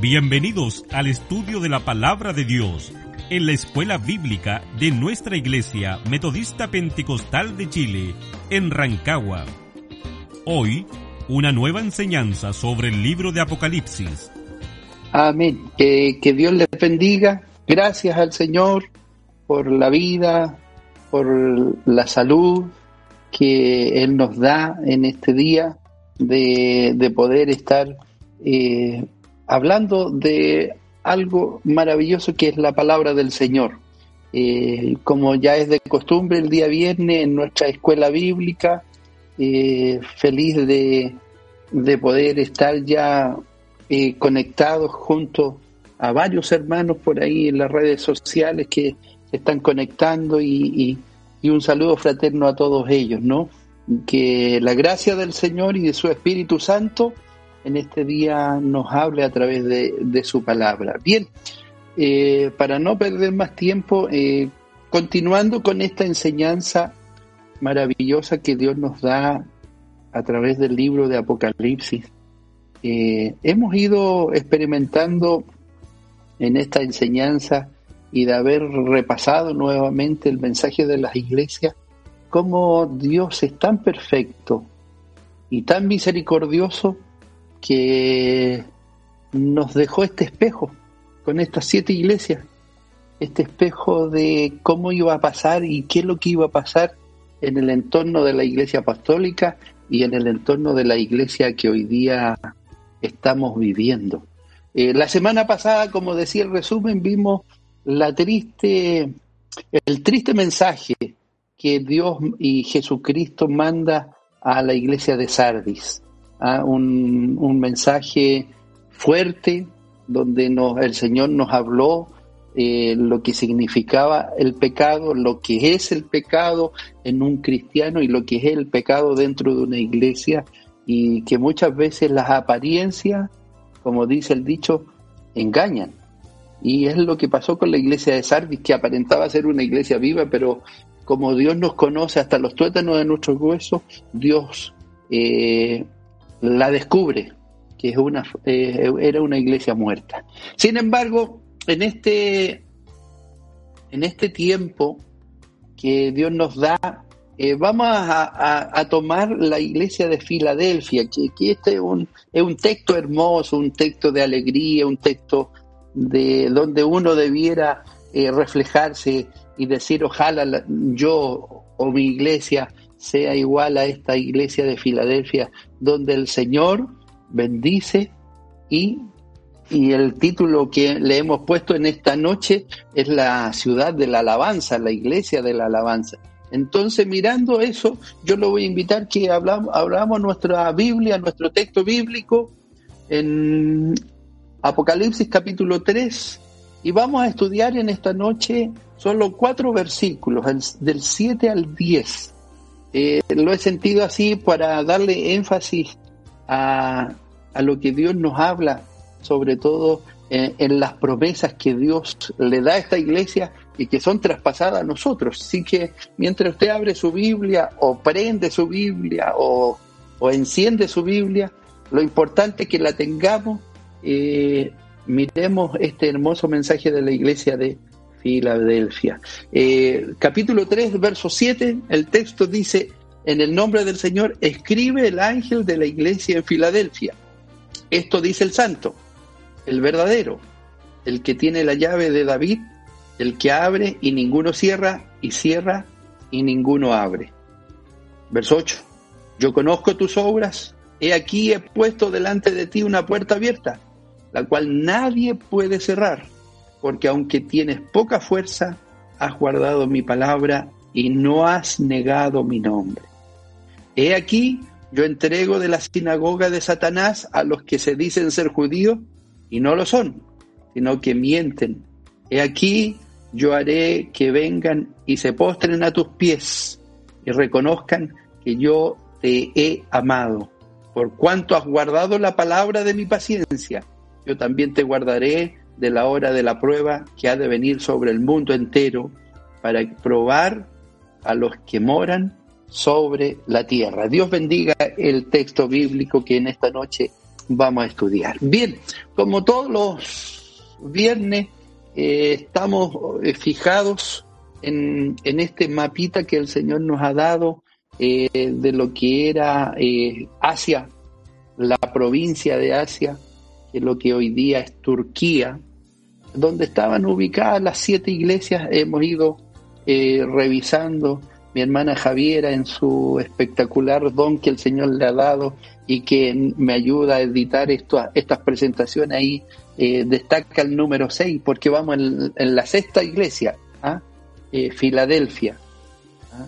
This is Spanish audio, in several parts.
Bienvenidos al estudio de la palabra de Dios en la escuela bíblica de nuestra iglesia metodista pentecostal de Chile, en Rancagua. Hoy, una nueva enseñanza sobre el libro de Apocalipsis. Amén. que Dios les bendiga. Gracias al Señor por la vida, por la salud que Él nos da en este día de, poder estar eh, hablando de algo maravilloso que es la palabra del Señor. Eh, como ya es de costumbre el día viernes en nuestra escuela bíblica, eh, feliz de, poder estar ya eh, conectados junto a varios hermanos por ahí en las redes sociales que se están conectando y, y un saludo fraterno a todos ellos, ¿no? Que la gracia del Señor y de su Espíritu Santo en este día nos hable a través de, su palabra. Bien, eh, para no perder más tiempo, eh, continuando con esta enseñanza maravillosa que Dios nos da a través del libro de Apocalipsis, eh, hemos ido experimentando en esta enseñanza y de haber repasado nuevamente el mensaje de las iglesias, cómo Dios es tan perfecto y tan misericordioso que nos dejó este espejo con estas siete iglesias, este espejo de cómo iba a pasar y qué es lo que iba a pasar en el entorno de la iglesia apostólica y en el entorno de la iglesia que hoy día estamos viviendo. Eh, la semana pasada, como decía el resumen, vimos la triste, el triste mensaje que Dios y Jesucristo manda a la iglesia de Sardis un, mensaje fuerte donde el Señor nos habló eh, lo que significaba el pecado, lo que es el pecado en un cristiano y lo que es el pecado dentro de una iglesia y que muchas veces las apariencias, como dice el dicho, engañan. Y es lo que pasó con la iglesia de Sardis, que aparentaba ser una iglesia viva, pero como Dios nos conoce hasta los tuétanos de nuestros huesos, Dios eh, la descubre que es una, eh, era una iglesia muerta. Sin embargo, en este, en este tiempo que Dios nos da, eh, vamos a, tomar la iglesia de Filadelfia, que, este es un, es un texto hermoso, un texto de alegría, un texto de donde uno debiera eh, reflejarse y decir, ojalá yo o mi iglesia sea igual a esta iglesia de Filadelfia, donde el Señor bendice y, y el título que le hemos puesto en esta noche es la ciudad de la alabanza, la iglesia de la alabanza. Entonces, mirando eso, yo lo voy a invitar que hablamos, hablamos nuestra Biblia, nuestro texto bíblico en Apocalipsis capítulo 3 y vamos a estudiar en esta noche solo cuatro versículos, del 7 al 10. Eh, lo he sentido así para darle énfasis a, lo que Dios nos habla, sobre todo en, en, las promesas que Dios le da a esta iglesia y que son traspasadas a nosotros. Así que mientras usted abre su Biblia o prende su Biblia o, enciende su Biblia, lo importante es que la tengamos, eh, miremos este hermoso mensaje de la iglesia de, Filadelfia. Eh, capítulo 3, verso 7, el texto dice, en el nombre del Señor, escribe el ángel de la iglesia en Filadelfia. Esto dice el santo, el verdadero, el que tiene la llave de David, el que abre y ninguno cierra, y cierra y ninguno abre. Verso 8, yo conozco tus obras, he aquí he puesto delante de ti una puerta abierta, la cual nadie puede cerrar porque aunque tienes poca fuerza, has guardado mi palabra y no has negado mi nombre. He aquí, yo entrego de la sinagoga de Satanás a los que se dicen ser judíos y no lo son, sino que mienten. He aquí yo haré que vengan y se postren a tus pies y reconozcan que yo te he amado. Por cuanto has guardado la palabra de mi paciencia, yo también te guardaré de la hora de la prueba que ha de venir sobre el mundo entero para probar a los que moran sobre la tierra. Dios bendiga el texto bíblico que en esta noche vamos a estudiar. Bien, como todos los viernes, eh, estamos eh, fijados en, este mapita que el Señor nos ha dado eh, de lo que era Asia, la provincia de Asia, que lo que hoy día es Turquía, donde estaban ubicadas las siete iglesias, hemos ido revisando mi hermana Javiera en su espectacular don que el Señor le ha dado y que me ayuda a editar esto, estas presentaciones ahí, eh, destaca el número 6, porque vamos en, la sexta iglesia, ¿ah? eh, Filadelfia. ¿ah?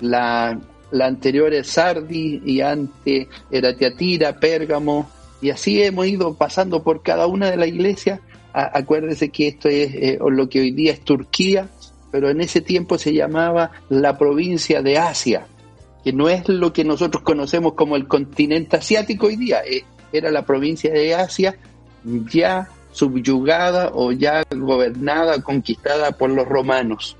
La, la, anterior es Sardi y antes era Teatira, Pérgamo, y así hemos ido pasando por cada una de las iglesias. Acuérdese que esto es eh, lo que hoy día es Turquía, pero en ese tiempo se llamaba la provincia de Asia que no es lo que nosotros conocemos como el continente asiático hoy día, eh, era la provincia de Asia ya subyugada o ya gobernada, conquistada por los romanos.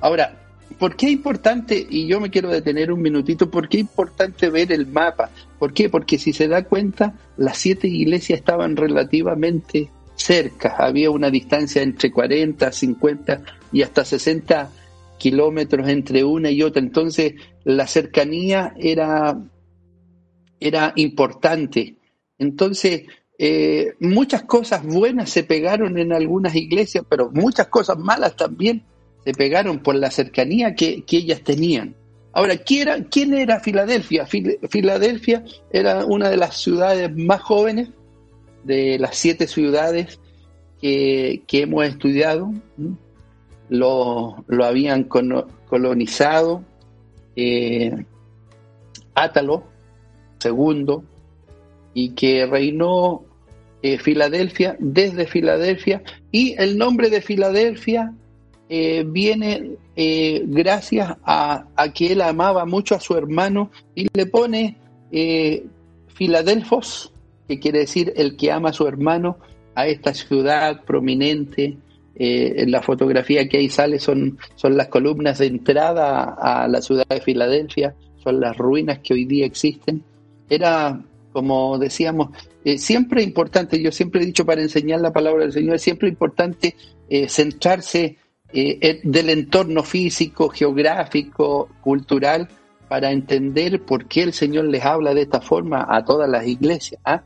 Ahora, ¿por qué es importante, y yo me quiero detener un minutito, por qué es importante ver el mapa? ¿Por qué? Porque si se da cuenta, las siete iglesias estaban relativamente cerca, había una distancia entre 40, 50 y hasta 60 kilómetros entre una y otra. Entonces, la cercanía era, era importante. Entonces, eh, muchas cosas buenas se pegaron en algunas iglesias, pero muchas cosas malas también se pegaron por la cercanía que, ellas tenían. Ahora, ¿quién era, quién era Filadelfia? Filadelfia era una de las ciudades más jóvenes de las siete ciudades que, que hemos estudiado lo, habían colonizado eh, Átalo II y que reinó eh, Filadelfia desde Filadelfia y el nombre de Filadelfia eh, viene gracias a, a, que él amaba mucho a su hermano y le pone Filadelfos, que quiere decir el que ama a su hermano, a esta ciudad prominente eh, en la fotografía que ahí sale son, son las columnas de entrada a la ciudad de Filadelfia, son las ruinas que hoy día existen. Era, como decíamos, eh, siempre importante, yo siempre he dicho para enseñar la palabra del Señor, es siempre importante eh, centrarse del entorno físico, geográfico, cultural, para entender por qué el Señor les habla de esta forma a todas las iglesias. ¿ah?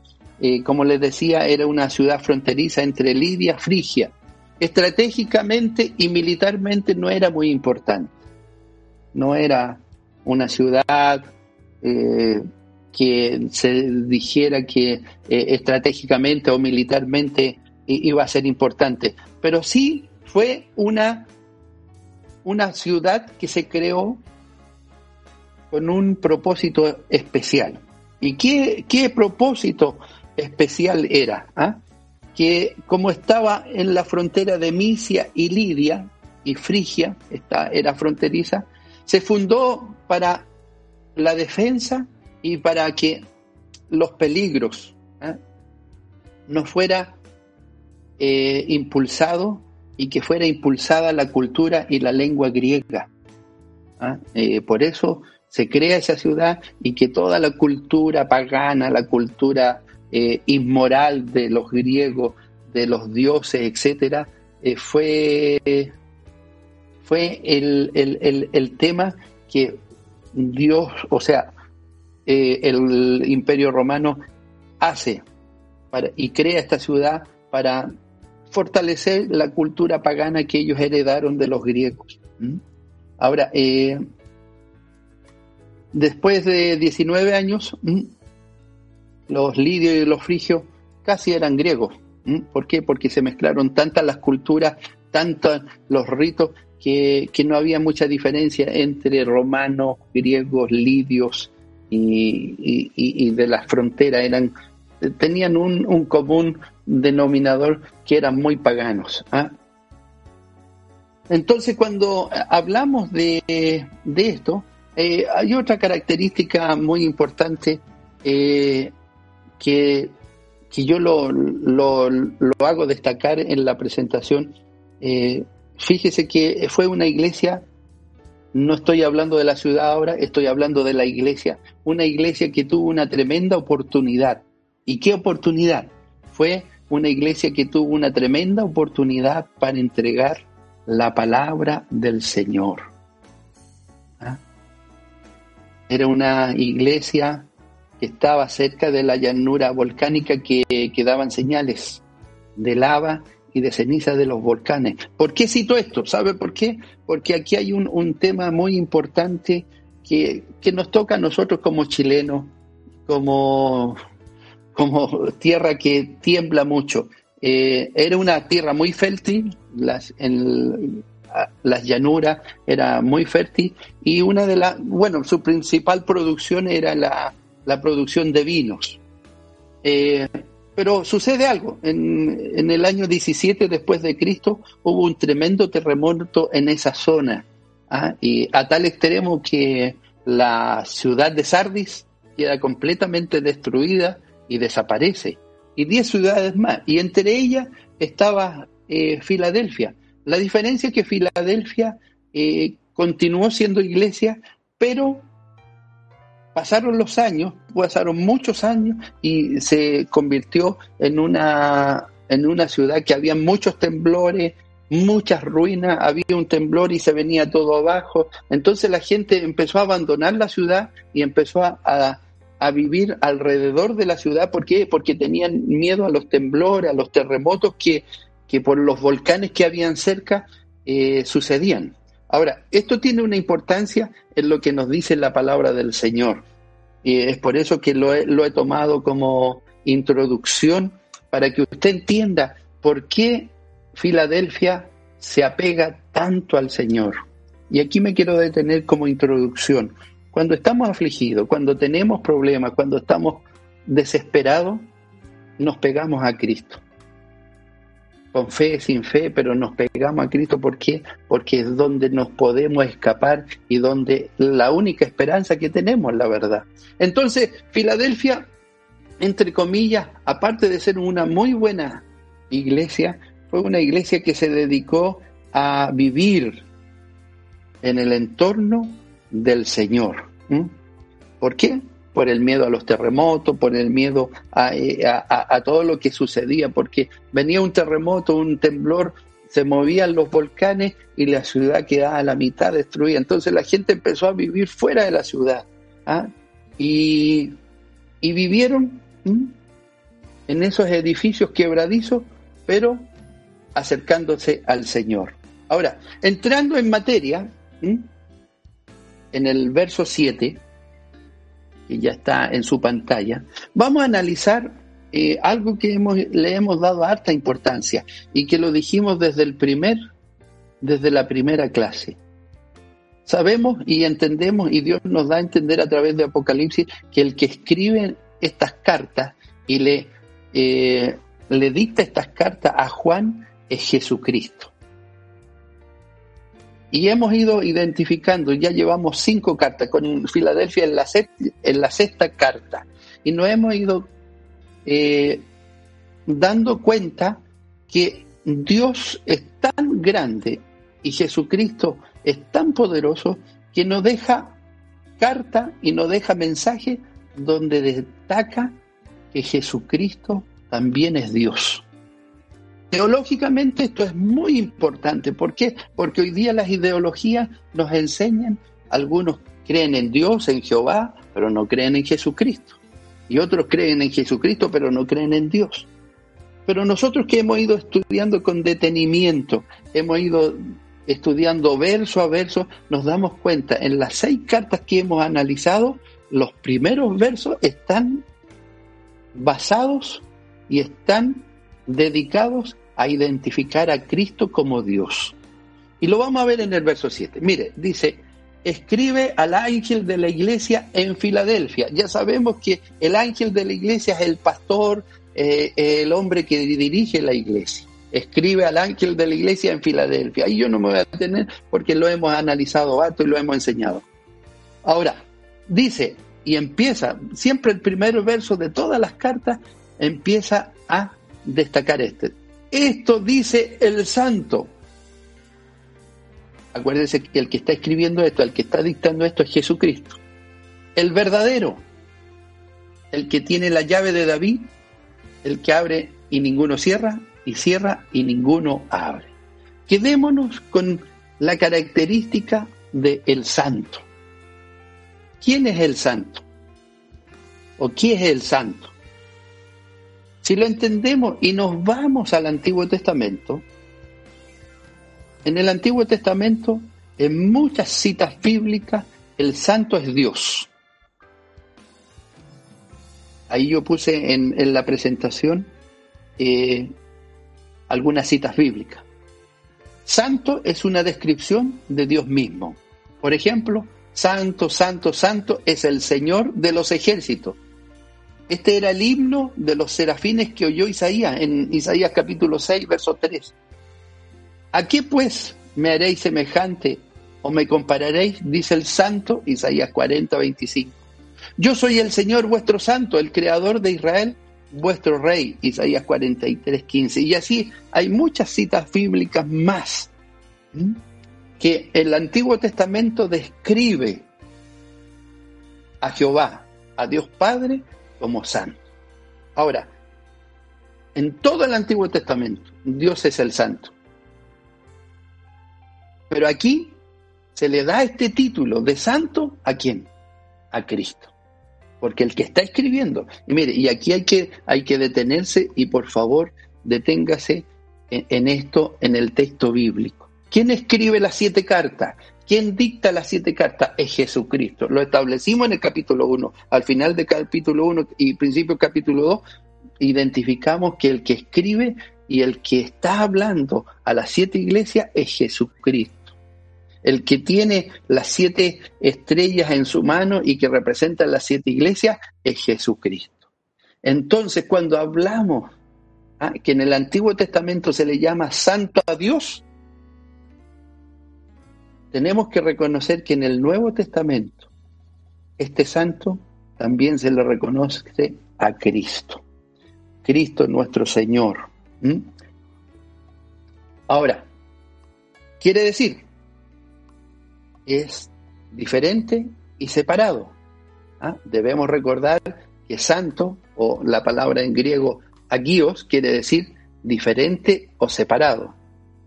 Como les decía, era una ciudad fronteriza entre Lidia y Frigia estratégicamente y militarmente no era muy importante. No era una ciudad eh, que se dijera que eh, estratégicamente o militarmente iba a ser importante, pero sí fue una, una ciudad que se creó con un propósito especial. ¿Y qué, qué propósito especial era? ¿Ah? que como estaba en la frontera de Misia y Lidia, y Frigia era fronteriza, se fundó para la defensa y para que los peligros ¿eh? no fuera eh, impulsado y que fuera impulsada la cultura y la lengua griega. ¿ah? Eh, por eso se crea esa ciudad y que toda la cultura pagana, la cultura eh, inmoral de los griegos, de los dioses, etcétera, eh, fue, fue el, tema que Dios, o sea, eh, el imperio romano hace y crea esta ciudad para fortalecer la cultura pagana que ellos heredaron de los griegos. Ahora, después de 19 años, los lidios y los frigios casi eran griegos. ¿Por qué? Porque se mezclaron tantas las culturas, tantos los ritos, que, no había mucha diferencia entre romanos, griegos, lidios y, de las fronteras. Eran tenían un, común denominador que eran muy paganos. ¿ah? Entonces, cuando hablamos de, esto, eh, hay otra característica muy importante eh, que, yo lo, lo, hago destacar en la presentación. Eh, fíjese que fue una iglesia, no estoy hablando de la ciudad ahora, estoy hablando de la iglesia, una iglesia que tuvo una tremenda oportunidad. ¿Y qué oportunidad? Fue una iglesia que tuvo una tremenda oportunidad para entregar la palabra del Señor. ¿Ah? Era una iglesia que estaba cerca de la llanura volcánica que, que daban señales de lava y de ceniza de los volcanes. ¿Por qué cito esto? ¿Sabe por qué? Porque aquí hay un, un tema muy importante que, que, nos toca a nosotros como chilenos, como, como tierra que tiembla mucho. Eh, era una tierra muy fértil, las, las llanuras era muy fértil y una de las, bueno, su principal producción era la, la producción de vinos. Eh, pero sucede algo, en, en, el año 17 después de Cristo hubo un tremendo terremoto en esa zona ¿ah? y a tal extremo que la ciudad de Sardis queda completamente destruida y desaparece y 10 ciudades más, y entre ellas estaba eh, Filadelfia. La diferencia es que Filadelfia eh, continuó siendo iglesia, pero pasaron los años, pasaron muchos años y se convirtió en una, en una ciudad que había muchos temblores, muchas ruinas, había un temblor y se venía todo abajo. Entonces la gente empezó a abandonar la ciudad y empezó a a vivir alrededor de la ciudad. ¿Por qué? Porque tenían miedo a los temblores, a los terremotos que, que por los volcanes que habían cerca eh, sucedían. Ahora, esto tiene una importancia en lo que nos dice la palabra del Señor. Y es por eso que lo he, lo he tomado como introducción para que usted entienda por qué Filadelfia se apega tanto al Señor. Y aquí me quiero detener como introducción. Cuando estamos afligidos, cuando tenemos problemas, cuando estamos desesperados, nos pegamos a Cristo. Con fe, sin fe, pero nos pegamos a Cristo. ¿Por qué? Porque es donde nos podemos escapar y donde la única esperanza que tenemos, la verdad. Entonces, Filadelfia, entre comillas, aparte de ser una muy buena iglesia, fue una iglesia que se dedicó a vivir en el entorno del Señor. ¿Por qué? Por el miedo a los terremotos, por el miedo eh, a, todo lo que sucedía, porque venía un terremoto, un temblor, se movían los volcanes y la ciudad quedaba a la mitad destruida. Entonces la gente empezó a vivir fuera de la ciudad ¿ah? y, vivieron en esos edificios quebradizos, pero acercándose al Señor. Ahora, entrando en materia, en el verso 7, que ya está en su pantalla, vamos a analizar eh, algo que hemos, le hemos dado harta importancia y que lo dijimos desde el primer, desde la primera clase. Sabemos y entendemos, y Dios nos da a entender a través de Apocalipsis, que el que escribe estas cartas y le, eh, le dicta estas cartas a Juan es Jesucristo. Y hemos ido identificando, ya llevamos cinco cartas, con Filadelfia en la, en la sexta carta, y nos hemos ido eh, dando cuenta que Dios es tan grande y Jesucristo es tan poderoso que nos deja carta y nos deja mensaje donde destaca que Jesucristo también es Dios. Teológicamente esto es muy importante. ¿Por qué? Porque hoy día las ideologías nos enseñan, algunos creen en Dios, en Jehová, pero no creen en Jesucristo. Y otros creen en Jesucristo, pero no creen en Dios. Pero nosotros que hemos ido estudiando con detenimiento, hemos ido estudiando verso a verso, nos damos cuenta, en las seis cartas que hemos analizado, los primeros versos están basados y están dedicados a identificar a Cristo como Dios. Y lo vamos a ver en el verso 7. Mire, dice, escribe al ángel de la iglesia en Filadelfia. Ya sabemos que el ángel de la iglesia es el pastor, eh, el hombre que dirige la iglesia. Escribe al ángel de la iglesia en Filadelfia. Ahí yo no me voy a detener porque lo hemos analizado harto y lo hemos enseñado. Ahora, dice, y empieza, siempre el primer verso de todas las cartas empieza a destacar este. Esto dice el santo. Acuérdense que el que está escribiendo esto, el que está dictando esto es Jesucristo. El verdadero, el que tiene la llave de David, el que abre y ninguno cierra, y cierra y ninguno abre. Quedémonos con la característica de el santo. ¿Quién es el santo? ¿O quién es el santo? Si lo entendemos y nos vamos al Antiguo Testamento, en el Antiguo Testamento, en muchas citas bíblicas, el santo es Dios. Ahí yo puse en, la presentación eh, algunas citas bíblicas. Santo es una descripción de Dios mismo. Por ejemplo, Santo, Santo, Santo es el Señor de los ejércitos. Este era el himno de los serafines que oyó Isaías en Isaías capítulo 6, verso 3. ¿A qué pues me haréis semejante o me compararéis? Dice el santo Isaías 40, 25. Yo soy el Señor vuestro santo, el creador de Israel, vuestro rey, Isaías 43, 15. Y así hay muchas citas bíblicas más que el Antiguo Testamento describe a Jehová, a Dios Padre, como santo. Ahora, en todo el Antiguo Testamento, Dios es el santo. Pero aquí se le da este título de santo a quién? A Cristo. Porque el que está escribiendo, y mire, y aquí hay que, hay que detenerse y por favor deténgase en, esto, en el texto bíblico. ¿Quién escribe las siete cartas? ¿Quién dicta las siete cartas? Es Jesucristo. Lo establecimos en el capítulo 1. Al final del capítulo 1 y principio del capítulo 2, identificamos que el que escribe y el que está hablando a las siete iglesias es Jesucristo. El que tiene las siete estrellas en su mano y que representa las siete iglesias es Jesucristo. Entonces, cuando hablamos ¿ah? que en el Antiguo Testamento se le llama santo a Dios, tenemos que reconocer que en el Nuevo Testamento este santo también se le reconoce a Cristo. Cristo nuestro Señor. Ahora, quiere decir, es diferente y separado. ¿ah? Debemos recordar que santo, o la palabra en griego agios, quiere decir diferente o separado.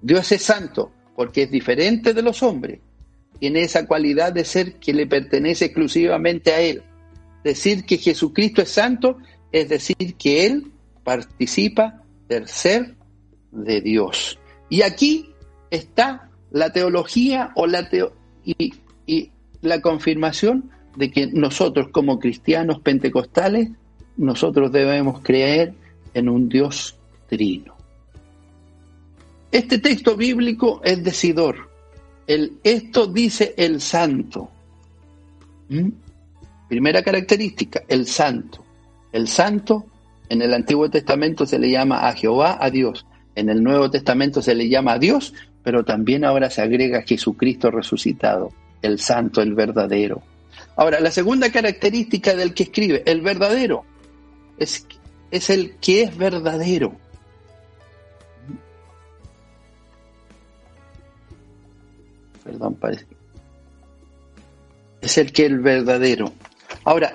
Dios es santo porque es diferente de los hombres. Tiene esa cualidad de ser que le pertenece exclusivamente a Él. Decir que Jesucristo es santo es decir que Él participa del ser de Dios. Y aquí está la teología o la y, y la confirmación de que nosotros como cristianos pentecostales, nosotros debemos creer en un Dios trino. Este texto bíblico es decidor. El, esto dice el santo. ¿Mm? Primera característica, el santo. El santo en el Antiguo Testamento se le llama a Jehová, a Dios. En el Nuevo Testamento se le llama a Dios, pero también ahora se agrega Jesucristo resucitado, el santo, el verdadero. Ahora, la segunda característica del que escribe, el verdadero, es, es el que es verdadero. Perdón, parece. Es el que es el verdadero. Ahora,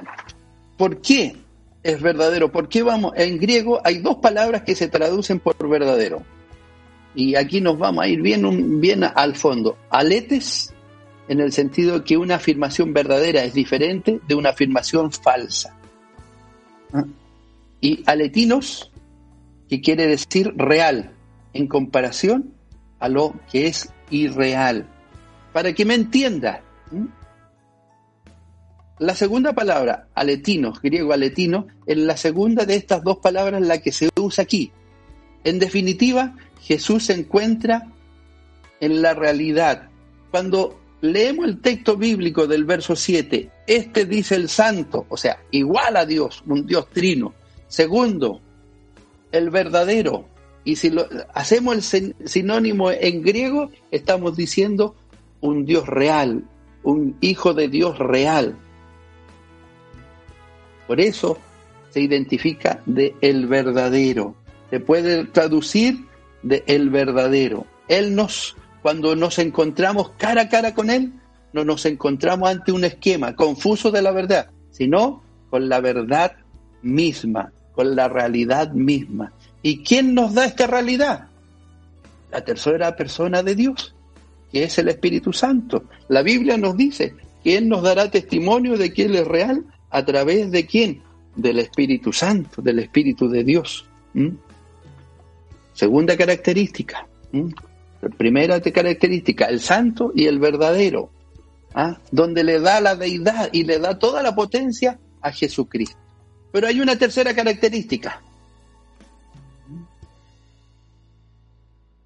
¿por qué es verdadero. ¿Por qué vamos? En griego hay dos palabras que se traducen por verdadero. Y aquí nos vamos a ir bien, bien al fondo. Aletes, en el sentido que una afirmación verdadera es diferente de una afirmación falsa. ¿Ah? Y aletinos, que quiere decir real, en comparación a lo que es irreal. Para que me entienda, la segunda palabra, aletino, griego aletino, es la segunda de estas dos palabras la que se usa aquí. En definitiva, Jesús se encuentra en la realidad. Cuando leemos el texto bíblico del verso 7, este dice el santo, o sea, igual a Dios, un Dios trino. Segundo, el verdadero. Y si lo, hacemos el sinónimo en griego, estamos diciendo un Dios real, un hijo de Dios real. Por eso se identifica de el verdadero. Se puede traducir de el verdadero. Él nos, cuando nos encontramos cara a cara con Él, no nos encontramos ante un esquema confuso de la verdad, sino con la verdad misma, con la realidad misma. ¿Y quién nos da esta realidad? La tercera persona de Dios, que es el Espíritu Santo. La Biblia nos dice que Él nos dará testimonio de que Él es real a través de quién? Del Espíritu Santo, del Espíritu de Dios. Segunda característica. Primera característica, el santo y el verdadero. ¿ah? Donde le da la deidad y le da toda la potencia a Jesucristo. Pero hay una tercera característica.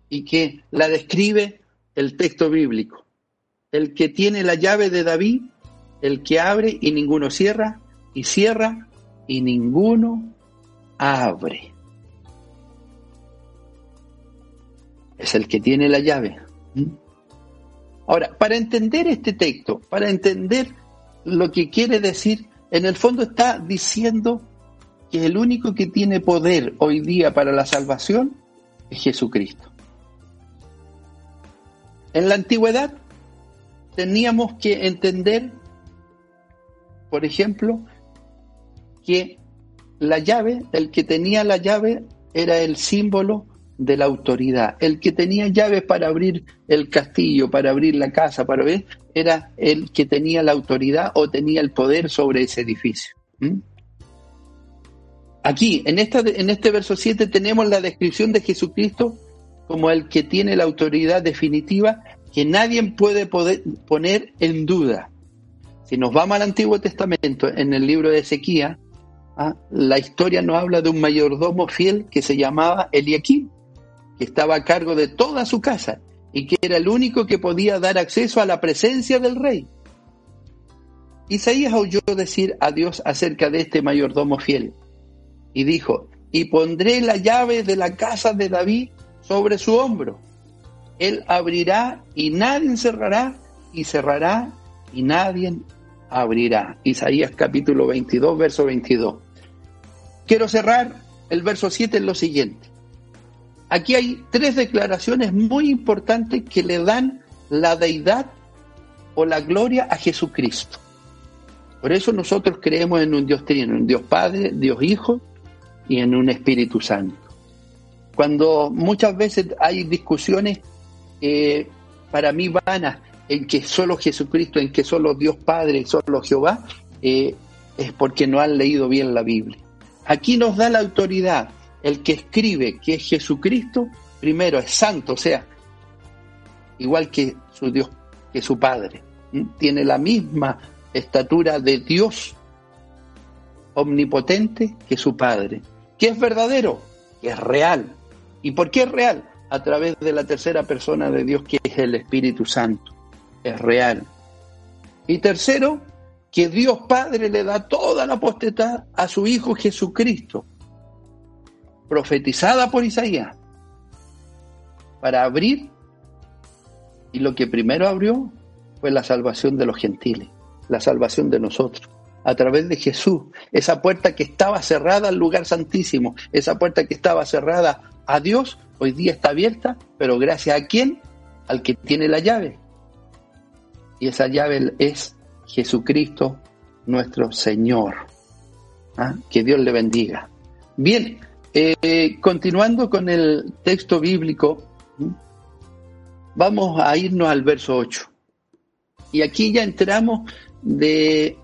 Y que la describe el texto bíblico. El que tiene la llave de David, el que abre y ninguno cierra, y cierra y ninguno abre. es el que tiene la llave. ¿Mm? Ahora, para entender este texto, para entender lo que quiere decir, en el fondo está diciendo que el único que tiene poder hoy día para la salvación es Jesucristo. En la antigüedad teníamos que entender, por ejemplo, que la llave, el que tenía la llave era el símbolo de la autoridad. El que tenía llaves para abrir el castillo, para abrir la casa, para ver, era el que tenía la autoridad o tenía el poder sobre ese edificio. Aquí, en, esta, en este verso 7, tenemos la descripción de Jesucristo como el que tiene la autoridad definitiva que nadie puede poner en duda. Si nos vamos al Antiguo Testamento, en el libro de Ezequiel, ¿ah? la historia nos habla de un mayordomo fiel que se llamaba Eliakim que estaba a cargo de toda su casa y que era el único que podía dar acceso a la presencia del rey. Isaías oyó decir a Dios acerca de este mayordomo fiel y dijo, y pondré la llave de la casa de David sobre su hombro. Él abrirá y nadie cerrará y cerrará y nadie abrirá. Isaías capítulo 22, verso 22. Quiero cerrar el verso 7 en lo siguiente. Aquí hay tres declaraciones muy importantes que le dan la deidad o la gloria a Jesucristo. Por eso nosotros creemos en un Dios trino, en un Dios Padre, Dios Hijo y en un Espíritu Santo. Cuando muchas veces hay discusiones para mí vanas en que solo Jesucristo, en que solo Dios Padre, solo Jehová, eh, es porque no han leído bien la Biblia. Aquí nos da la autoridad el que escribe que es Jesucristo, primero es santo, o sea, igual que su Dios, que su Padre. Tiene la misma estatura de Dios omnipotente que su Padre. Que es verdadero, que es real. ¿Y por qué es real? A través de la tercera persona de Dios, que es el Espíritu Santo. Es real. Y tercero, que Dios Padre le da toda la potestad a su Hijo Jesucristo profetizada por Isaías para abrir y lo que primero abrió fue la salvación de los gentiles, la salvación de nosotros, a través de Jesús, esa puerta que estaba cerrada al lugar santísimo, esa puerta que estaba cerrada a Dios, hoy día está abierta, pero gracias a quién? Al que tiene la llave. Y esa llave es Jesucristo nuestro Señor. ¿Ah? Que Dios le bendiga. Bien, eh, continuando con el texto bíblico, vamos a irnos al verso 8. Y aquí ya entramos de,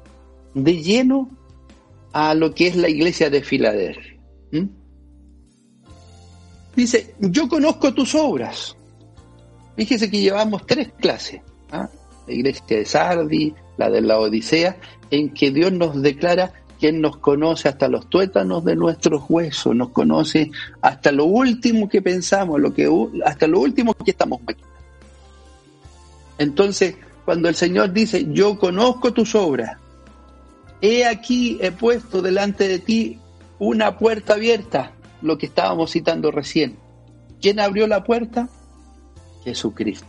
de lleno a lo que es la iglesia de Filadelfia. Dice, yo conozco tus obras. Fíjese que llevamos tres clases. ¿ah? La iglesia de Sardi, la de la Odisea, en que Dios nos declara quien nos conoce hasta los tuétanos de nuestros huesos, nos conoce hasta lo último que pensamos, lo que, hasta lo último que estamos maquinando. Entonces, cuando el Señor dice, yo conozco tus obras, he aquí, he puesto delante de ti una puerta abierta, lo que estábamos citando recién. ¿Quién abrió la puerta? Jesucristo,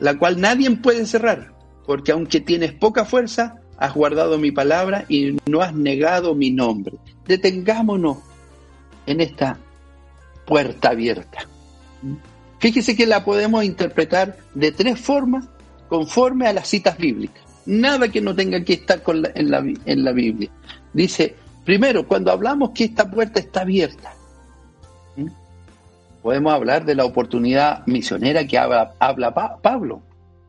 la cual nadie puede cerrar, porque aunque tienes poca fuerza, has guardado mi palabra y no has negado mi nombre. Detengámonos en esta puerta abierta. Fíjese que la podemos interpretar de tres formas conforme a las citas bíblicas. Nada que no tenga que estar en, la, Biblia. Dice, primero, cuando hablamos que esta puerta está abierta, podemos hablar de la oportunidad misionera que habla, Pablo.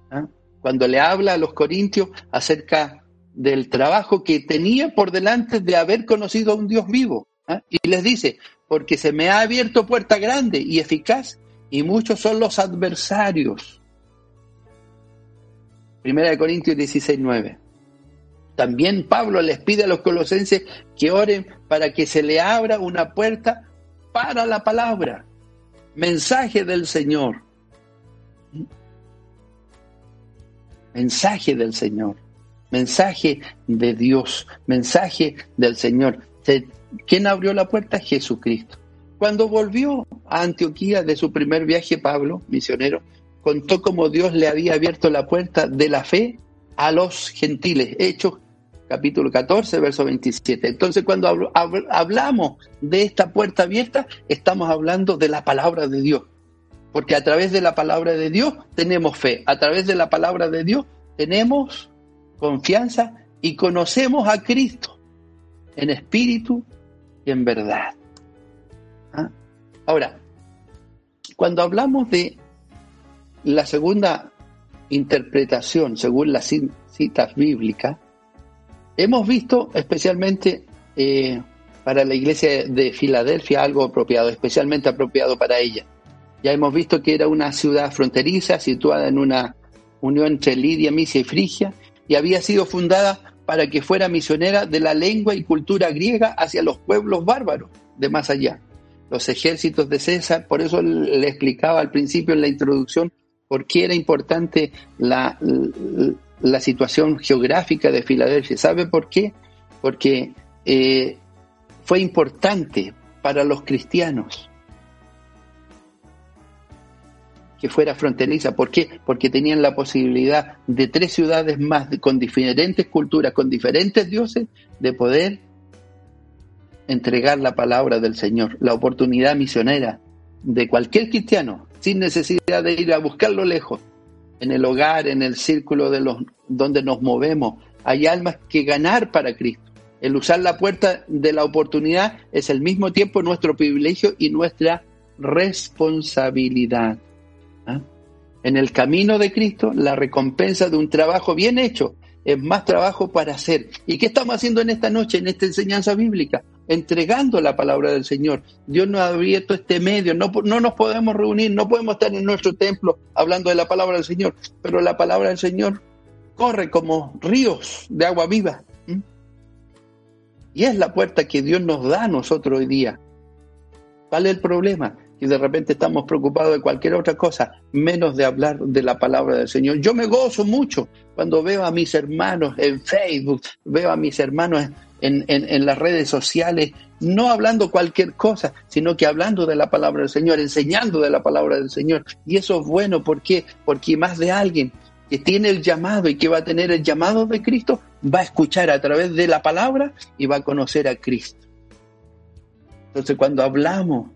¿ah? Cuando le habla a los corintios acerca del trabajo que tenía por delante de haber conocido a un Dios vivo. ¿ah? Y les dice, porque se me ha abierto puerta grande y eficaz, y muchos son los adversarios. Primera de Corintios 16, 9. También Pablo les pide a los colosenses que oren para que se le abra una puerta para la palabra. Mensaje del Señor. Mensaje del Señor. Mensaje de Dios. Mensaje del Señor. ¿Quién abrió la puerta? Jesucristo. Cuando volvió a Antioquía de su primer viaje, Pablo, misionero, contó cómo Dios le había abierto la puerta de la fe a los gentiles. Hechos capítulo 14, verso 27. Entonces, cuando hablamos de esta puerta abierta, estamos hablando de la palabra de Dios. Porque a través de la palabra de Dios tenemos fe. A través de la palabra de Dios tenemos confianza y conocemos a Cristo en espíritu y en verdad. ¿Ah? Ahora, cuando hablamos de la segunda interpretación según las citas bíblicas, hemos visto especialmente eh, para la iglesia de Filadelfia algo apropiado, especialmente apropiado para ella. Ya hemos visto que era una ciudad fronteriza situada en una unión entre Lidia, Misia y Frigia, y había sido fundada para que fuera misionera de la lengua y cultura griega hacia los pueblos bárbaros de más allá. Los ejércitos de César, por eso le explicaba al principio en la introducción por qué era importante la, la situación geográfica de Filadelfia. ¿Sabe por qué? Porque eh, fue importante para los cristianos que fuera fronteriza. ¿Por qué? Porque tenían la posibilidad de tres ciudades más con diferentes culturas, con diferentes dioses, de poder entregar la palabra del Señor, la oportunidad misionera de cualquier cristiano, sin necesidad de ir a buscarlo lejos, en el hogar, en el círculo de los donde nos movemos. Hay almas que ganar para Cristo. El usar la puerta de la oportunidad es al mismo tiempo nuestro privilegio y nuestra responsabilidad. ¿ah? En el camino de Cristo, la recompensa de un trabajo bien hecho es más trabajo para hacer. ¿Y qué estamos haciendo en esta noche, en esta enseñanza bíblica? Entregando la palabra del Señor. Dios nos ha abierto este medio, no, no nos podemos reunir, no podemos estar en nuestro templo hablando de la palabra del Señor, pero la palabra del Señor corre como ríos de agua viva. Y es la puerta que Dios nos da a nosotros hoy día. ¿Cuál es el problema? y de repente estamos preocupados de cualquier otra cosa, menos de hablar de la palabra del Señor. Yo me gozo mucho cuando veo a mis hermanos en Facebook, veo a mis hermanos en, en, las redes sociales, no hablando cualquier cosa, sino que hablando de la palabra del Señor, enseñando de la palabra del Señor. Y eso es bueno, ¿por qué? Porque más de alguien que tiene el llamado y que va a tener el llamado de Cristo, va a escuchar a través de la palabra y va a conocer a Cristo. Entonces cuando hablamos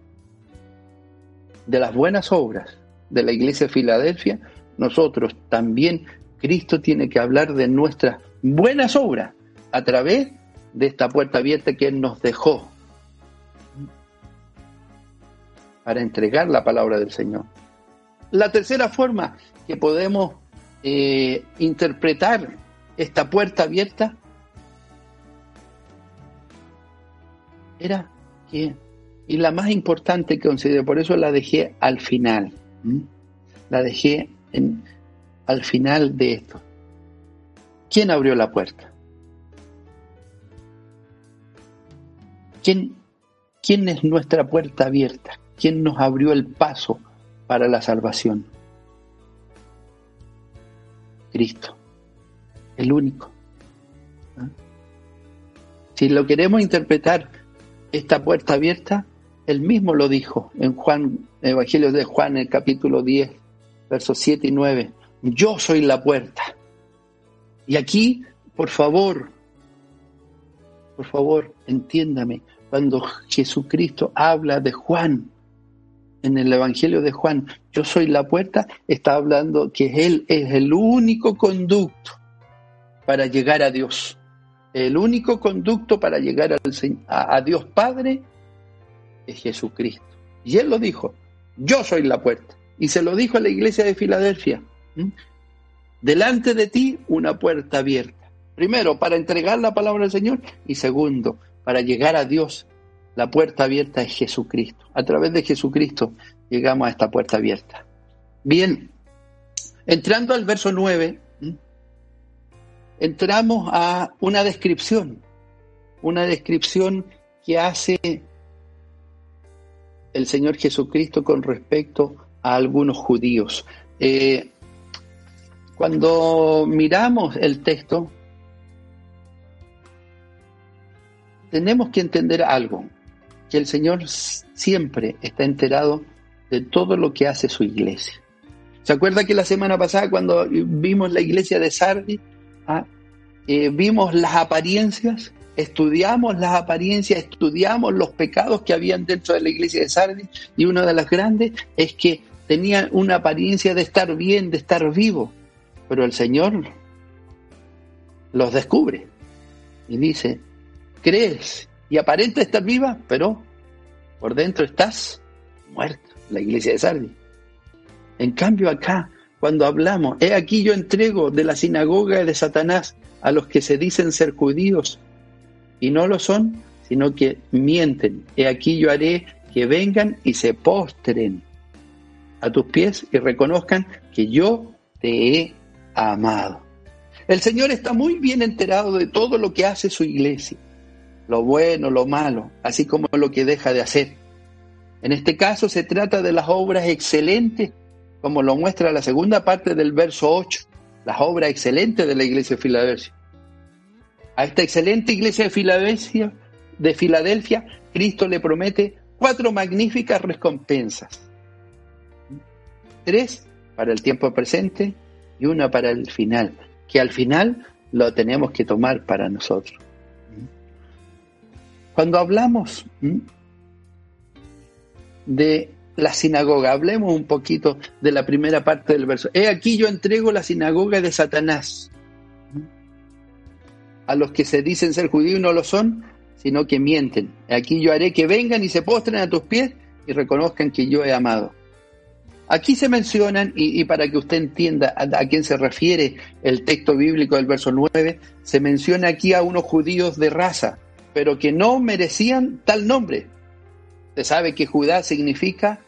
de las buenas obras de la iglesia de Filadelfia, nosotros también, Cristo tiene que hablar de nuestras buenas obras a través de esta puerta abierta que Él nos dejó para entregar la palabra del Señor. La tercera forma que podemos eh, interpretar esta puerta abierta era que y la más importante que considero, por eso la dejé al final. La dejé en, al final de esto. ¿Quién abrió la puerta? ¿Quién, ¿Quién es nuestra puerta abierta? ¿Quién nos abrió el paso para la salvación? Cristo, el único. ¿Ah? Si lo queremos interpretar, esta puerta abierta, él mismo lo dijo en Juan, Evangelio de Juan, el capítulo 10, versos 7 y 9. Yo soy la puerta. Y aquí, por favor, por favor, entiéndame, cuando Jesucristo habla de Juan, en el Evangelio de Juan, yo soy la puerta, está hablando que Él es el único conducto para llegar a Dios. El único conducto para llegar al, a, a Dios Padre es Jesucristo. Y Él lo dijo, yo soy la puerta. Y se lo dijo a la iglesia de Filadelfia. Delante de ti una puerta abierta. Primero, para entregar la palabra del Señor. Y segundo, para llegar a Dios la puerta abierta es Jesucristo. A través de Jesucristo llegamos a esta puerta abierta. Bien, entrando al verso 9, entramos a una descripción, una descripción que hace el Señor Jesucristo con respecto a algunos judíos. Eh, cuando miramos el texto, tenemos que entender algo que el Señor siempre está enterado de todo lo que hace su iglesia. ¿Se acuerda que la semana pasada cuando vimos la iglesia de Sardi, ah, eh, vimos las apariencias, estudiamos las apariencias, estudiamos los pecados que habían dentro de la iglesia de Sardi y una de las grandes es que tenían una apariencia de estar bien, de estar vivo, pero el Señor los descubre y dice, crees y aparenta estar viva, pero por dentro estás muerto, la iglesia de Sardi. En cambio acá, cuando hablamos, he aquí yo entrego de la sinagoga de Satanás a los que se dicen ser judíos y no lo son, sino que mienten. He aquí yo haré que vengan y se postren a tus pies y reconozcan que yo te he amado. El Señor está muy bien enterado de todo lo que hace su iglesia lo bueno, lo malo, así como lo que deja de hacer. En este caso se trata de las obras excelentes, como lo muestra la segunda parte del verso 8, las obras excelentes de la iglesia de Filadelfia. A esta excelente iglesia de Filadelfia, de Filadelfia, Cristo le promete cuatro magníficas recompensas. Tres para el tiempo presente y una para el final, que al final lo tenemos que tomar para nosotros. Cuando hablamos de la sinagoga, hablemos un poquito de la primera parte del verso. He aquí yo entrego la sinagoga de Satanás a los que se dicen ser judíos y no lo son, sino que mienten. Aquí yo haré que vengan y se postren a tus pies y reconozcan que yo he amado. Aquí se mencionan, y, para que usted entienda a, a, quién se refiere el texto bíblico del verso 9, se menciona aquí a unos judíos de raza, pero que no merecían tal nombre. Se sabe que Judá significa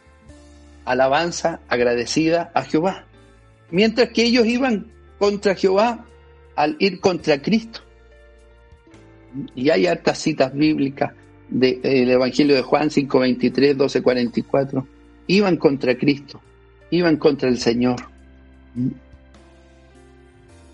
alabanza agradecida a Jehová. Mientras que ellos iban contra Jehová al ir contra Cristo. Y hay hartas citas bíblicas del Evangelio de Juan 5:23, 12:44. Iban contra Cristo, iban contra el Señor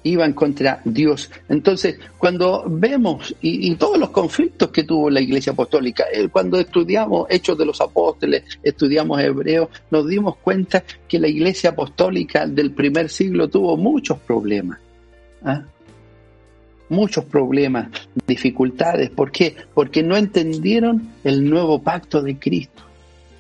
iban contra Dios. Entonces, cuando vemos y, todos los conflictos que tuvo la Iglesia Apostólica, eh, cuando estudiamos Hechos de los Apóstoles, estudiamos Hebreos, nos dimos cuenta que la Iglesia Apostólica del primer siglo tuvo muchos problemas. ¿ah? Muchos problemas, dificultades. ¿Por qué? Porque no entendieron el nuevo pacto de Cristo.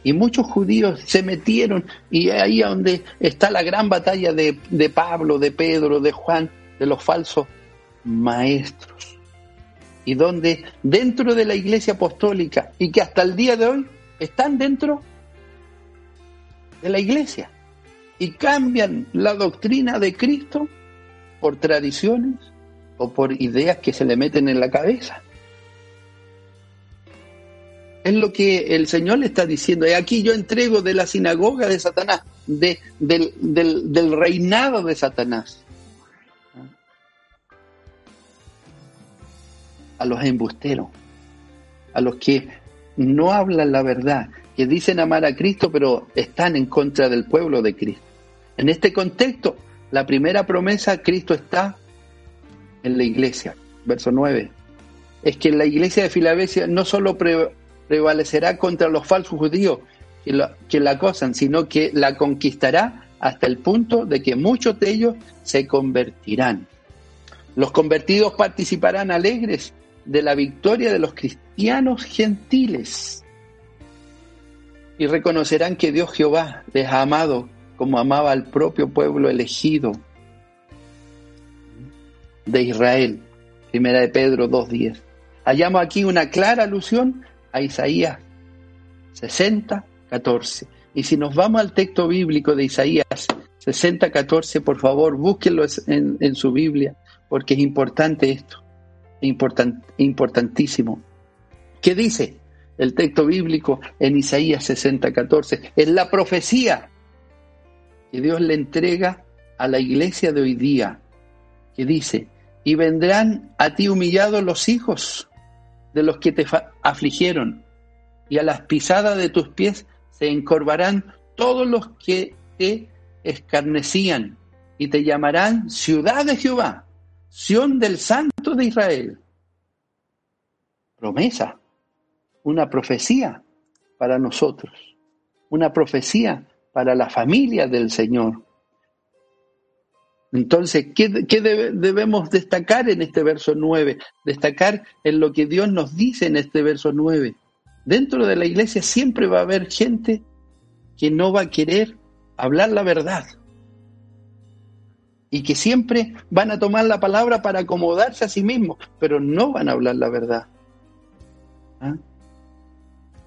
Y muchos judíos se metieron, y ahí es donde está la gran batalla de, de Pablo, de Pedro, de Juan, de los falsos maestros. Y donde dentro de la iglesia apostólica, y que hasta el día de hoy están dentro de la iglesia, y cambian la doctrina de Cristo por tradiciones o por ideas que se le meten en la cabeza. Es lo que el Señor le está diciendo. Y aquí yo entrego de la sinagoga de Satanás, de, del, del, reinado de Satanás. A los embusteros, a los que no hablan la verdad, que dicen amar a Cristo, pero están en contra del pueblo de Cristo. En este contexto, La primera promesa, Cristo está en la iglesia. Verso 9. Es que la iglesia de Filadelfia no solo prevalecerá contra los falsos judíos que la, que la acosan, sino que la conquistará hasta el punto de que muchos de ellos se convertirán. Los convertidos participarán alegres de la victoria de los cristianos gentiles y reconocerán que Dios Jehová les ha amado como amaba al propio pueblo elegido de Israel. Primera de Pedro 2.10. Hallamos aquí una clara alusión a Isaías 60, 14. Y si nos vamos al texto bíblico de Isaías 60, 14, por favor, búsquenlo en, en su Biblia, porque es importante esto, important, importantísimo. ¿Qué dice el texto bíblico en Isaías 60, 14? Es la profecía que Dios le entrega a la iglesia de hoy día, que dice, y vendrán a ti humillados los hijos de los que te afligieron, y a las pisadas de tus pies se encorvarán todos los que te escarnecían, y te llamarán ciudad de Jehová, Sión del Santo de Israel. Promesa, una profecía para nosotros, una profecía para la familia del Señor. Entonces, ¿qué, debemos destacar en este verso 9? Destacar en lo que Dios nos dice en este verso 9. Dentro de la iglesia siempre va a haber gente que no va a querer hablar la verdad y que siempre van a tomar la palabra para acomodarse a sí mismos, pero no van a hablar la verdad. ¿Ah?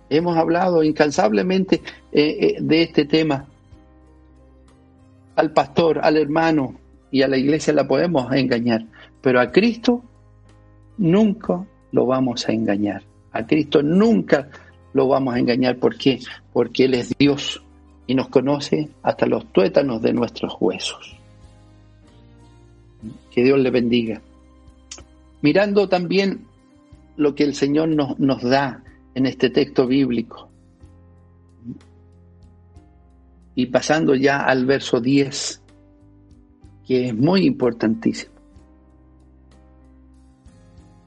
Hemos hablado incansablemente eh, eh, de este tema. Al pastor, al hermano y a la iglesia la podemos engañar, pero a Cristo nunca lo vamos a engañar. A Cristo nunca lo vamos a engañar. ¿Por qué? Porque Él es Dios y nos conoce hasta los tuétanos de nuestros huesos. Que Dios le bendiga. Mirando también lo que el Señor nos, nos da en este texto bíblico. Y pasando ya al verso 10, que es muy importantísimo.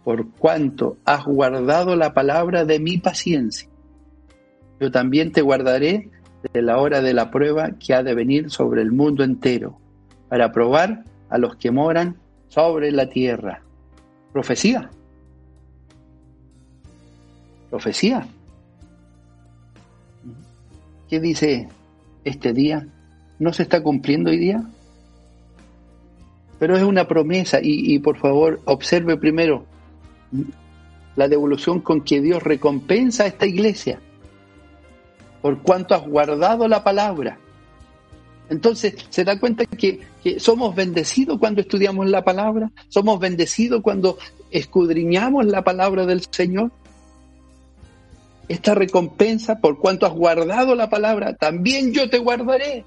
Por cuanto has guardado la palabra de mi paciencia, yo también te guardaré de la hora de la prueba que ha de venir sobre el mundo entero, para probar a los que moran sobre la tierra. Profecía profecía. ¿Qué dice este día? ¿No se está cumpliendo hoy día? Pero es una promesa y, por favor observe primero la devolución con que Dios recompensa a esta iglesia por cuanto has guardado la palabra. Entonces, ¿se da cuenta que, somos bendecidos cuando estudiamos la palabra? ¿Somos bendecidos cuando escudriñamos la palabra del Señor? esta recompensa por cuanto has guardado la palabra, también yo te guardaré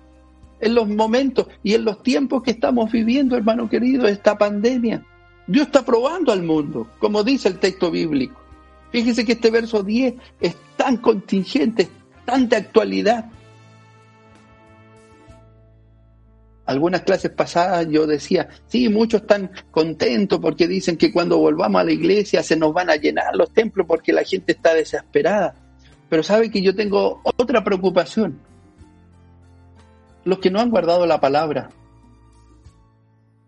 en los momentos y en los tiempos que estamos viviendo, hermano querido, esta pandemia. Dios está probando al mundo, como dice el texto bíblico. Fíjese que este verso 10 es tan contingente, es tan de actualidad. Algunas clases pasadas yo decía, sí, muchos están contentos porque dicen que cuando volvamos a la iglesia se nos van a llenar los templos porque la gente está desesperada. Pero sabe que yo tengo otra preocupación. Los que no han guardado la palabra,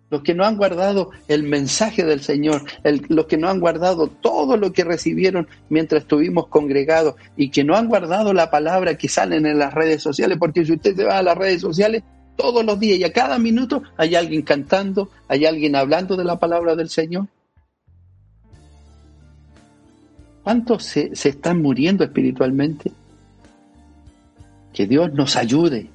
los que no han guardado el mensaje del Señor, los que no han guardado todo lo que recibieron mientras estuvimos congregados y que no han guardado la palabra que salen en las redes sociales, porque si usted se va a las redes sociales, todos los días y a cada minuto hay alguien cantando, hay alguien hablando de la palabra del Señor. ¿Cuántos se, están muriendo espiritualmente? Que Dios nos ayude.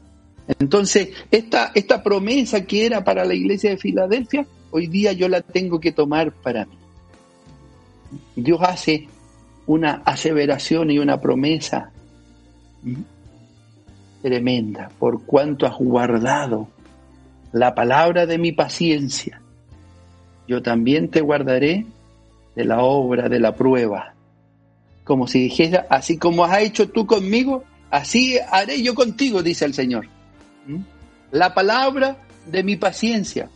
Entonces, esta, esta promesa que era para la iglesia de Filadelfia, hoy día yo la tengo que tomar para mí. Dios hace una aseveración y una promesa tremenda, por cuanto has guardado la palabra de mi paciencia, yo también te guardaré de la obra de la prueba. Como si dijera, así como has hecho tú conmigo, así haré yo contigo, dice el Señor. ¿Mm? La palabra de mi paciencia.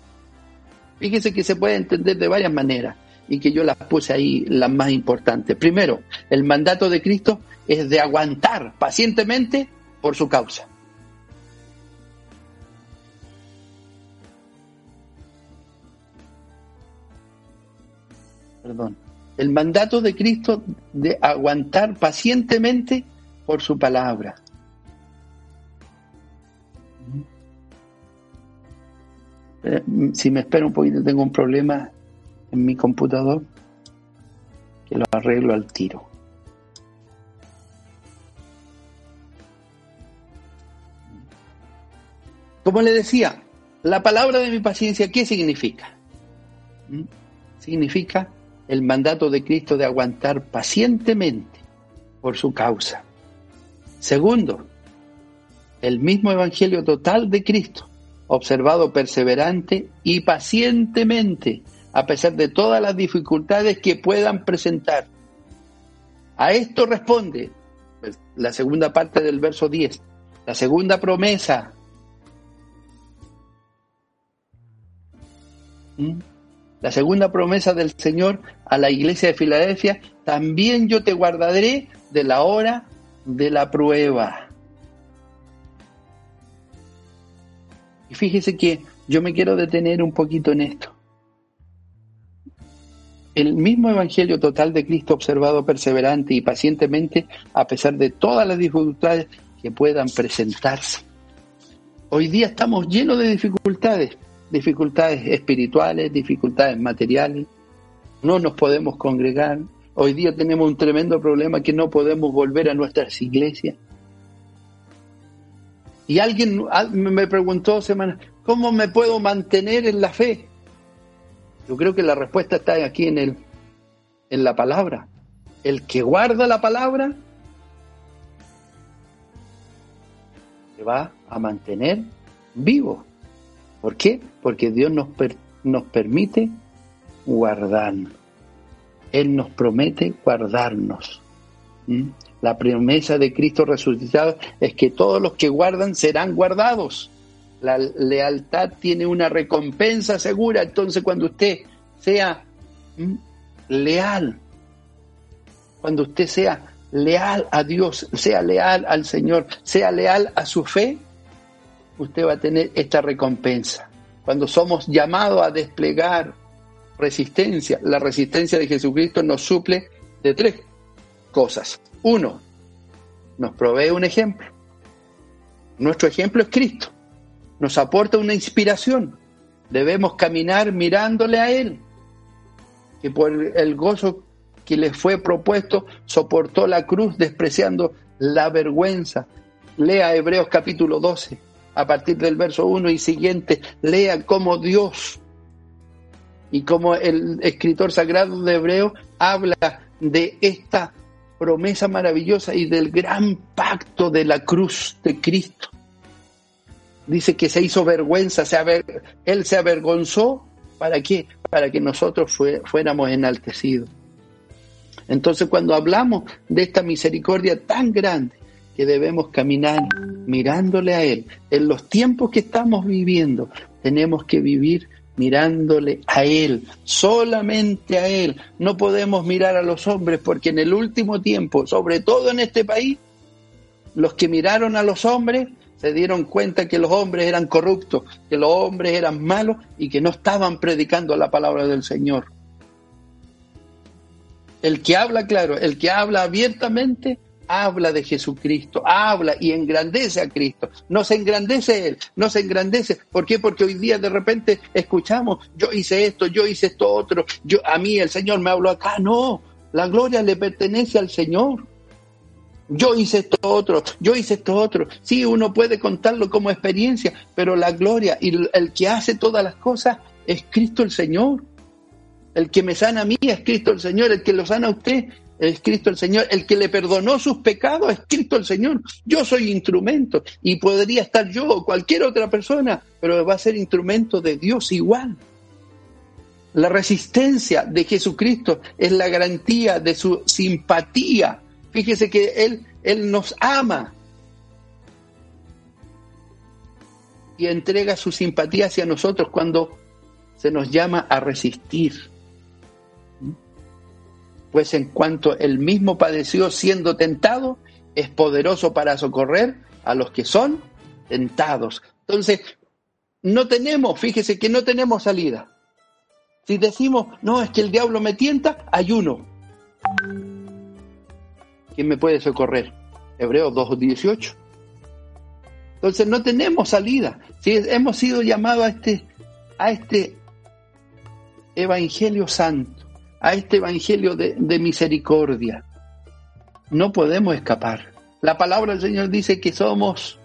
Fíjese que se puede entender de varias maneras y que yo las puse ahí las más importantes. Primero, el mandato de Cristo es de aguantar pacientemente por su causa. Perdón. El mandato de Cristo de aguantar pacientemente por su palabra. Eh, si me espero un poquito, tengo un problema en mi computador que lo arreglo al tiro. Como le decía, la palabra de mi paciencia, ¿qué significa? ¿Mm? Significa el mandato de Cristo de aguantar pacientemente por su causa. Segundo, el mismo evangelio total de Cristo, observado perseverante y pacientemente a pesar de todas las dificultades que puedan presentar. A esto responde pues, la segunda parte del verso 10, la segunda promesa. ¿Mm? La segunda promesa del Señor a la iglesia de Filadelfia, también yo te guardaré de la hora de la prueba. Y fíjese que yo me quiero detener un poquito en esto el mismo Evangelio total de Cristo observado perseverante y pacientemente a pesar de todas las dificultades que puedan presentarse. Hoy día estamos llenos de dificultades, dificultades espirituales, dificultades materiales, no nos podemos congregar, hoy día tenemos un tremendo problema que no podemos volver a nuestras iglesias. Y alguien me preguntó semana, ¿cómo me puedo mantener en la fe? Yo creo que la respuesta está aquí en, el, en la palabra. El que guarda la palabra se va a mantener vivo. ¿Por qué? Porque Dios nos, nos permite guardarnos. Él nos promete guardarnos. ¿Mm? La promesa de Cristo resucitado es que todos los que guardan serán guardados. La lealtad tiene una recompensa segura. Entonces cuando usted sea leal, cuando usted sea leal a Dios, sea leal al Señor, sea leal a su fe, usted va a tener esta recompensa. Cuando somos llamados a desplegar resistencia, la resistencia de Jesucristo nos suple de tres cosas. Uno, nos provee un ejemplo. Nuestro ejemplo es Cristo nos aporta una inspiración. Debemos caminar mirándole a Él, que por el gozo que le fue propuesto soportó la cruz despreciando la vergüenza. Lea Hebreos capítulo 12, a partir del verso 1 y siguiente, lea cómo Dios y como el escritor sagrado de Hebreos habla de esta promesa maravillosa y del gran pacto de la cruz de Cristo dice que se hizo vergüenza, se él se avergonzó, ¿para qué? Para que nosotros fuéramos enaltecidos. Entonces cuando hablamos de esta misericordia tan grande, que debemos caminar mirándole a Él, en los tiempos que estamos viviendo, tenemos que vivir mirándole a Él, solamente a Él. No podemos mirar a los hombres porque en el último tiempo, sobre todo en este país, los que miraron a los hombres se dieron cuenta que los hombres eran corruptos, que los hombres eran malos y que no estaban predicando la palabra del Señor. El que habla claro, el que habla abiertamente, habla de Jesucristo, habla y engrandece a Cristo. No se engrandece Él, no se engrandece. ¿Por qué? Porque hoy día de repente escuchamos, yo hice esto, yo hice esto otro, yo, a mí el Señor me habló acá. No, la gloria le pertenece al Señor yo hice esto otro, yo hice esto otro. Sí, uno puede contarlo como experiencia, pero la gloria y el que hace todas las cosas es Cristo el Señor. El que me sana a mí es Cristo el Señor, el que lo sana a usted es Cristo el Señor, el que le perdonó sus pecados es Cristo el Señor. Yo soy instrumento y podría estar yo o cualquier otra persona, pero va a ser instrumento de Dios igual. La resistencia de Jesucristo es la garantía de su simpatía Fíjese que Él, Él nos ama. y entrega su simpatía hacia nosotros cuando se nos llama a resistir. Pues en cuanto él mismo padeció siendo tentado, es poderoso para socorrer a los que son tentados. Entonces, no tenemos, fíjese que no tenemos salida. Si decimos, no, es que el diablo me tienta, hay uno. ¿Quién me puede socorrer? Hebreos 2.18. Entonces no tenemos salida. Si hemos sido llamados a este, a este Evangelio Santo, a este Evangelio de, de misericordia, no podemos escapar. La palabra del Señor dice que somos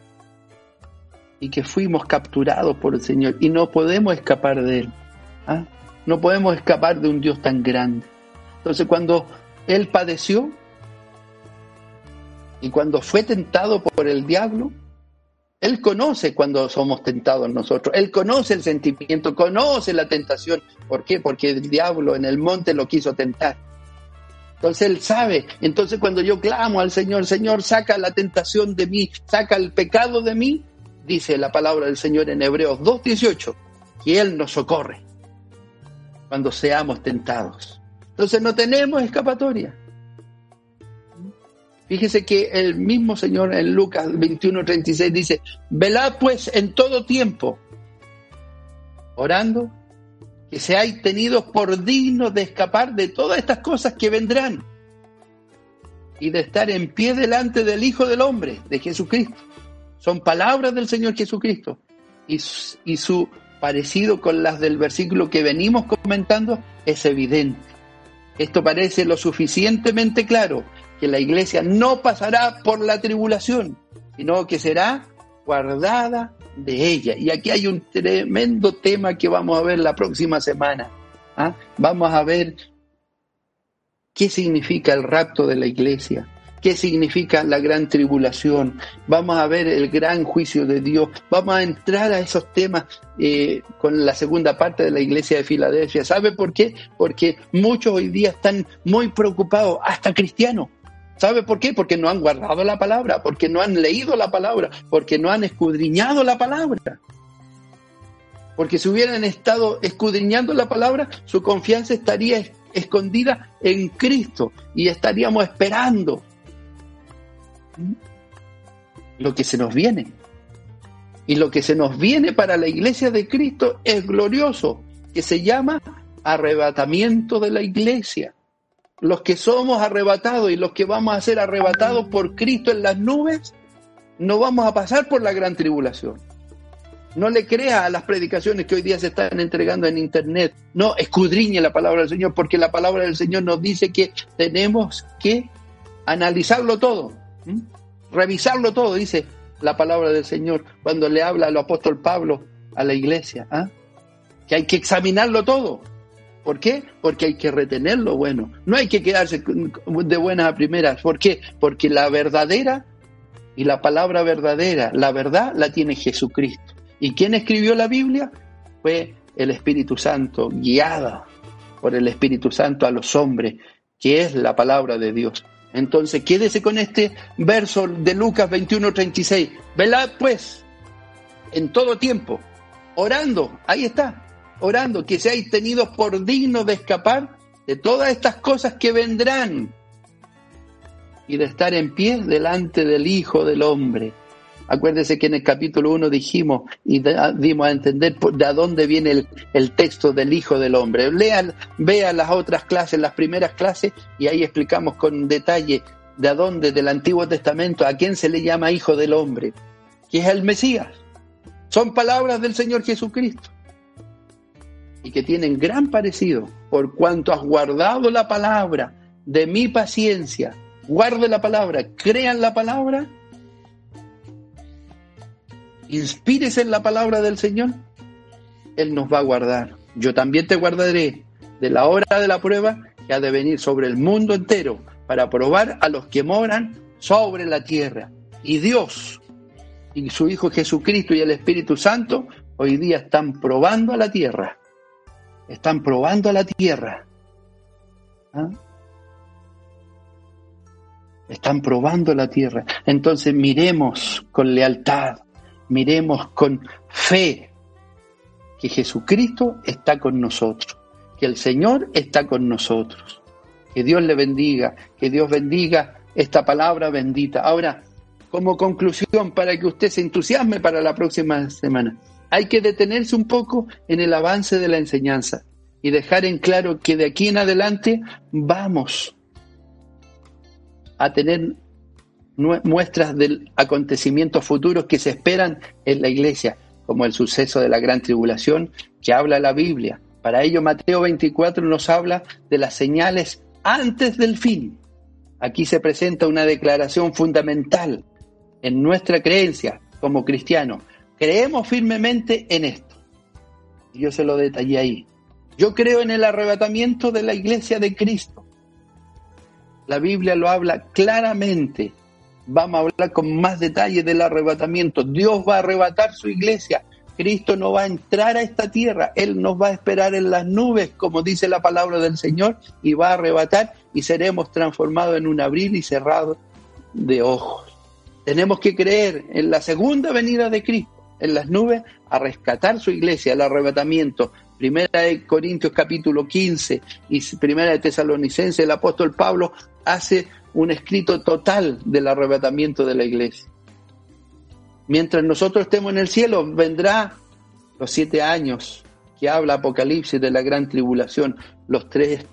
y que fuimos capturados por el Señor y no podemos escapar de Él. ¿ah? No podemos escapar de un Dios tan grande. Entonces cuando Él padeció y cuando fue tentado por el diablo, él conoce cuando somos tentados nosotros. Él conoce el sentimiento, conoce la tentación. ¿Por qué? Porque el diablo en el monte lo quiso tentar. Entonces Él sabe. Entonces cuando yo clamo al Señor, Señor, saca la tentación de mí, saca el pecado de mí, dice la palabra del Señor en Hebreos 2.18, que Él nos socorre cuando seamos tentados. Entonces no tenemos escapatoria. Fíjese que el mismo Señor en Lucas 21:36 dice, velad pues en todo tiempo, orando, que seáis tenidos por dignos de escapar de todas estas cosas que vendrán y de estar en pie delante del Hijo del Hombre, de Jesucristo. Son palabras del Señor Jesucristo y, y su parecido con las del versículo que venimos comentando es evidente. Esto parece lo suficientemente claro que la iglesia no pasará por la tribulación, sino que será guardada de ella. Y aquí hay un tremendo tema que vamos a ver la próxima semana. ¿ah? Vamos a ver qué significa el rapto de la iglesia, qué significa la gran tribulación, vamos a ver el gran juicio de Dios, vamos a entrar a esos temas eh, con la segunda parte de la iglesia de Filadelfia. ¿Sabe por qué? Porque muchos hoy día están muy preocupados, hasta cristianos, ¿Sabe por qué? Porque no han guardado la palabra, porque no han leído la palabra, porque no han escudriñado la palabra. Porque si hubieran estado escudriñando la palabra, su confianza estaría escondida en Cristo y estaríamos esperando lo que se nos viene. Y lo que se nos viene para la iglesia de Cristo es glorioso, que se llama arrebatamiento de la iglesia los que somos arrebatados y los que vamos a ser arrebatados por Cristo en las nubes, no vamos a pasar por la gran tribulación. No le crea a las predicaciones que hoy día se están entregando en internet. No, escudriñe la palabra del Señor, porque la palabra del Señor nos dice que tenemos que analizarlo todo, revisarlo todo, dice la palabra del Señor cuando le habla al apóstol Pablo a la iglesia. ¿ah? Que hay que examinarlo todo. ¿Por qué? Porque hay que retener lo bueno. No hay que quedarse de buenas a primeras. ¿Por qué? Porque la verdadera y la palabra verdadera, la verdad la tiene Jesucristo. ¿Y quién escribió la Biblia? Fue el Espíritu Santo, guiada por el Espíritu Santo a los hombres, que es la palabra de Dios. Entonces, quédese con este verso de Lucas 21:36. Velad pues en todo tiempo, orando, ahí está, orando, que seáis tenidos por dignos de escapar de todas estas cosas que vendrán y de estar en pie delante del Hijo del Hombre. Acuérdese que en el capítulo 1 dijimos y dimos a entender de dónde viene el, texto del Hijo del Hombre. Lean, vean las otras clases, las primeras clases, y ahí explicamos con detalle de dónde del Antiguo Testamento a quién se le llama Hijo del Hombre, que es el Mesías. Son palabras del Señor Jesucristo y que tienen gran parecido, por cuanto has guardado la palabra de mi paciencia, guarde la palabra, crean la palabra, inspírese en la palabra del Señor, Él nos va a guardar. Yo también te guardaré de la hora de la prueba que ha de venir sobre el mundo entero para probar a los que moran sobre la tierra. Y Dios y su Hijo Jesucristo y el Espíritu Santo hoy día están probando a la tierra están probando la tierra. ¿Ah? Están probando la tierra. Entonces miremos con lealtad, miremos con fe que Jesucristo está con nosotros, que el Señor está con nosotros. Que Dios le bendiga, que Dios bendiga esta palabra bendita. Ahora, como conclusión, para que usted se entusiasme para la próxima semana, hay que detenerse un poco en el avance de la enseñanza y dejar en claro que de aquí en adelante vamos a tener muestras de acontecimientos futuros que se esperan en la iglesia, como el suceso de la gran tribulación que habla la Biblia. Para ello Mateo 24 nos habla de las señales antes del fin. Aquí se presenta una declaración fundamental en nuestra creencia como cristianos. Creemos firmemente en esto. Yo se lo detallé ahí. Yo creo en el arrebatamiento de la iglesia de Cristo. La Biblia lo habla claramente vamos a hablar con más detalle del arrebatamiento. Dios va a arrebatar su iglesia. Cristo no va a entrar a esta tierra, Él nos va a esperar en las nubes, como dice la palabra del Señor, y va a arrebatar y seremos transformados en un abrir y cerrado de ojos. Tenemos que creer en la segunda venida de Cristo, en las nubes, a rescatar su iglesia, el arrebatamiento. Primera de Corintios capítulo 15 y Primera de Tesalonicenses, el apóstol Pablo hace un escrito total del arrebatamiento de la iglesia. Mientras nosotros estemos en el cielo, vendrá los siete años que habla Apocalipsis de la gran tribulación, los tres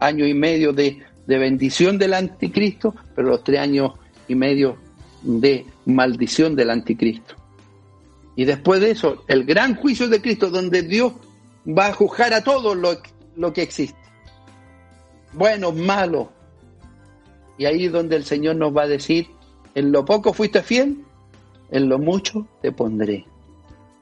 años y medio de, de bendición del anticristo, pero los tres años y medio de maldición del anticristo. Y después de eso, el gran juicio de Cristo, donde Dios va a juzgar a todo lo, lo que existe. Buenos, malos, y ahí es donde el Señor nos va a decir, en lo poco fuiste fiel, en lo mucho te pondré.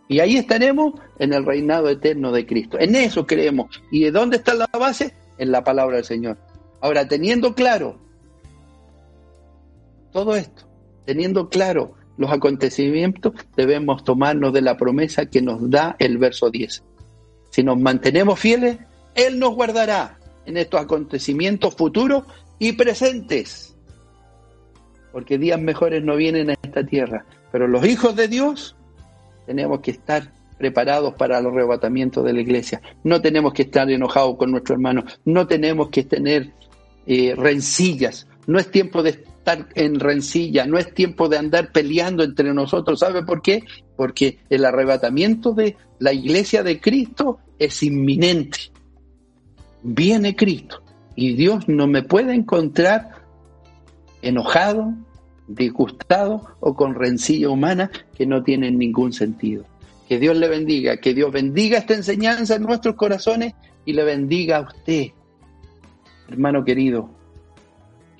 Y ahí estaremos en el reinado eterno de Cristo. En eso creemos. ¿Y de dónde está la base? En la palabra del Señor. Ahora, teniendo claro todo esto, teniendo claro los acontecimientos, debemos tomarnos de la promesa que nos da el verso 10. Si nos mantenemos fieles, Él nos guardará en estos acontecimientos futuros y presentes. Porque días mejores no vienen a esta tierra. Pero los hijos de Dios tenemos que estar preparados para el arrebatamiento de la iglesia. No tenemos que estar enojados con nuestro hermano. No tenemos que tener eh, rencillas. No es tiempo de en rencilla. No es tiempo de andar peleando entre nosotros. ¿Sabe por qué? Porque el arrebatamiento de la iglesia de Cristo es inminente. Viene Cristo y Dios no me puede encontrar enojado, disgustado o con rencilla humana que no tiene ningún sentido. Que Dios le bendiga, que Dios bendiga esta enseñanza en nuestros corazones y le bendiga a usted, hermano querido,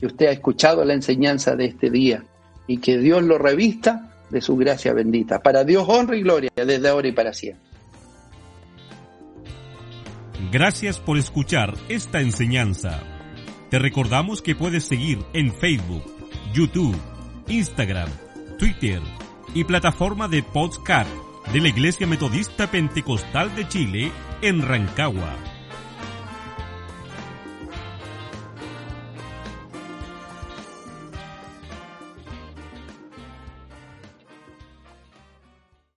que usted ha escuchado la enseñanza de este día y que Dios lo revista de su gracia bendita. Para Dios honra y gloria desde ahora y para siempre. Gracias por escuchar esta enseñanza. Te recordamos que puedes seguir en Facebook, YouTube, Instagram, Twitter y plataforma de podcast de la Iglesia Metodista Pentecostal de Chile en Rancagua